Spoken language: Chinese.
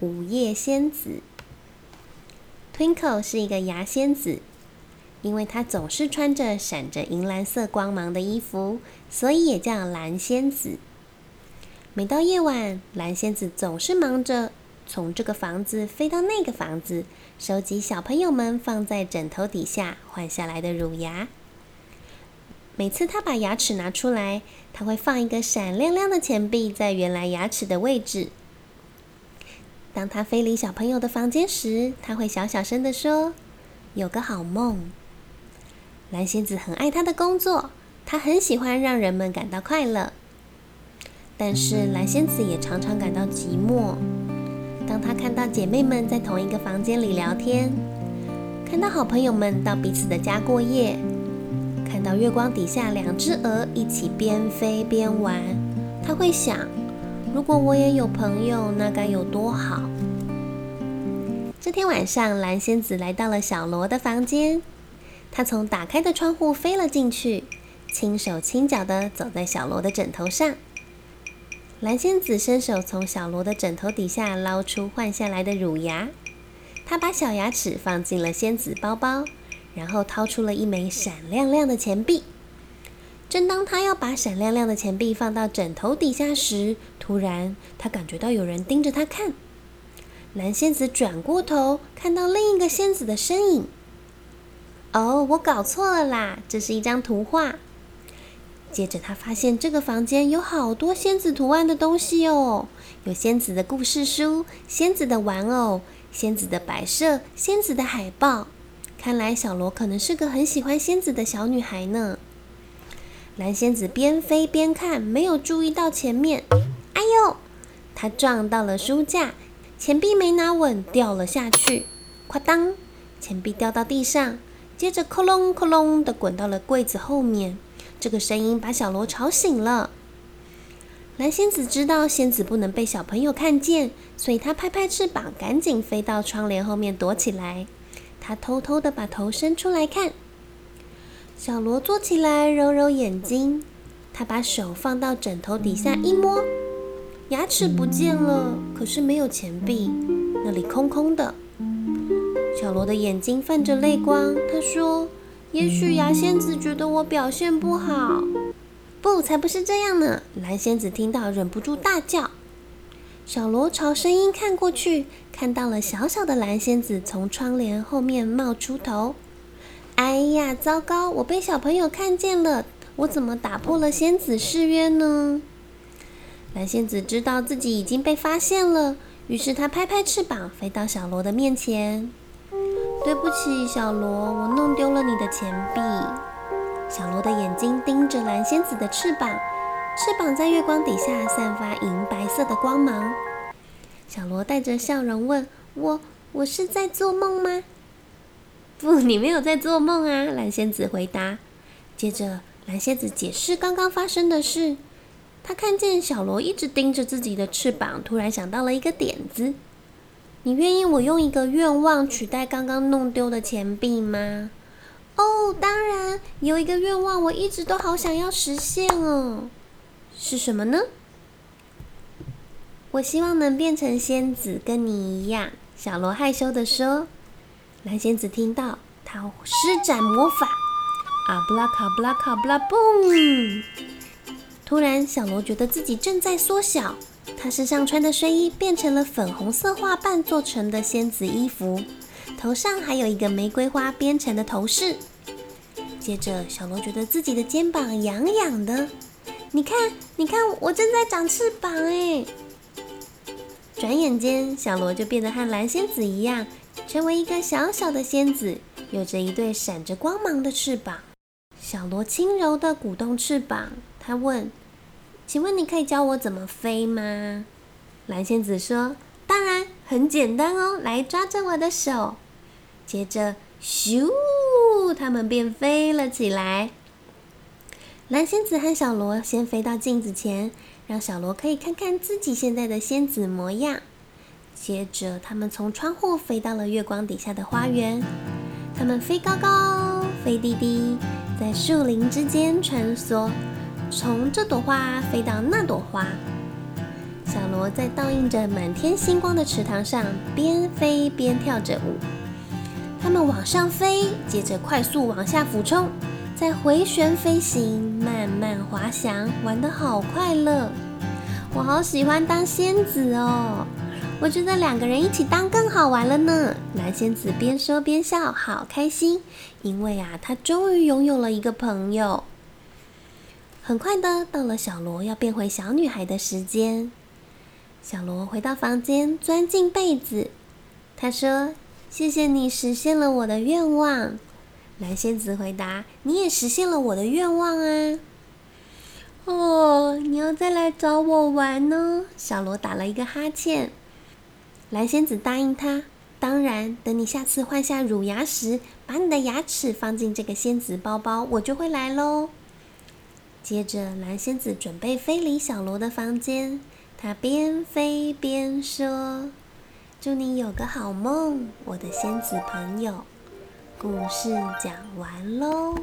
午夜仙子。Twinkle 是一个牙仙子，因为她总是穿着闪着银蓝色光芒的衣服，所以也叫蓝仙子。每到夜晚，蓝仙子总是忙着从这个房子飞到那个房子，收集小朋友们放在枕头底下换下来的乳牙。每次他把牙齿拿出来，他会放一个闪亮亮的钱币在原来牙齿的位置。当他飞离小朋友的房间时，他会小小声的说：“有个好梦。”蓝仙子很爱她的工作，她很喜欢让人们感到快乐。但是蓝仙子也常常感到寂寞。当她看到姐妹们在同一个房间里聊天，看到好朋友们到彼此的家过夜。看到月光底下两只鹅一起边飞边玩，他会想：如果我也有朋友，那该有多好。这天晚上，蓝仙子来到了小罗的房间，她从打开的窗户飞了进去，轻手轻脚地走在小罗的枕头上。蓝仙子伸手从小罗的枕头底下捞出换下来的乳牙，她把小牙齿放进了仙子包包。然后掏出了一枚闪亮亮的钱币。正当他要把闪亮亮的钱币放到枕头底下时，突然他感觉到有人盯着他看。蓝仙子转过头，看到另一个仙子的身影。哦，我搞错了啦，这是一张图画。接着他发现这个房间有好多仙子图案的东西哦，有仙子的故事书、仙子的玩偶、仙子的摆设、仙子的海报。看来小罗可能是个很喜欢仙子的小女孩呢。蓝仙子边飞边看，没有注意到前面。哎呦！她撞到了书架，钱币没拿稳，掉了下去。哐当！钱币掉到地上，接着哐隆哐隆的滚到了柜子后面。这个声音把小罗吵醒了。蓝仙子知道仙子不能被小朋友看见，所以她拍拍翅膀，赶紧飞到窗帘后面躲起来。他偷偷的把头伸出来看，小罗坐起来揉揉眼睛，他把手放到枕头底下一摸，牙齿不见了，可是没有钱币，那里空空的。小罗的眼睛泛着泪光，他说：“也许牙仙子觉得我表现不好。”不，才不是这样呢！蓝仙子听到忍不住大叫。小罗朝声音看过去，看到了小小的蓝仙子从窗帘后面冒出头。哎呀，糟糕！我被小朋友看见了，我怎么打破了仙子誓约呢？蓝仙子知道自己已经被发现了，于是她拍拍翅膀，飞到小罗的面前。对不起，小罗，我弄丢了你的钱币。小罗的眼睛盯着蓝仙子的翅膀。翅膀在月光底下散发银白色的光芒。小罗带着笑容问我：“我是在做梦吗？”“不，你没有在做梦啊。”蓝仙子回答。接着，蓝仙子解释刚刚发生的事。他看见小罗一直盯着自己的翅膀，突然想到了一个点子：“你愿意我用一个愿望取代刚刚弄丢的钱币吗？”“哦，当然，有一个愿望我一直都好想要实现哦。”是什么呢？我希望能变成仙子，跟你一样。小罗害羞的说。蓝仙子听到，他施展魔法，啊布拉卡布拉卡布拉嘣！突然，小罗觉得自己正在缩小，他身上穿的睡衣变成了粉红色花瓣做成的仙子衣服，头上还有一个玫瑰花编成的头饰。接着，小罗觉得自己的肩膀痒痒的。你看，你看，我正在长翅膀哎！转眼间，小罗就变得和蓝仙子一样，成为一个小小的仙子，有着一对闪着光芒的翅膀。小罗轻柔的鼓动翅膀，他问：“请问你可以教我怎么飞吗？”蓝仙子说：“当然，很简单哦，来抓着我的手。”接着，咻，他们便飞了起来。蓝仙子和小罗先飞到镜子前，让小罗可以看看自己现在的仙子模样。接着，他们从窗户飞到了月光底下的花园。他们飞高高，飞低低，在树林之间穿梭，从这朵花飞到那朵花。小罗在倒映着满天星光的池塘上边飞边跳着舞。它们往上飞，接着快速往下俯冲，再回旋飞行，慢慢滑翔，玩得好快乐。我好喜欢当仙子哦！我觉得两个人一起当更好玩了呢。蓝仙子边说边笑，好开心，因为啊，她终于拥有了一个朋友。很快的，到了小罗要变回小女孩的时间。小罗回到房间，钻进被子。他说：“谢谢你实现了我的愿望。”蓝仙子回答：“你也实现了我的愿望啊。”哦，你要再来找我玩呢？小罗打了一个哈欠。蓝仙子答应他：“当然，等你下次换下乳牙时，把你的牙齿放进这个仙子包包，我就会来喽。”接着，蓝仙子准备飞离小罗的房间，她边飞边说：“祝你有个好梦，我的仙子朋友。”故事讲完喽。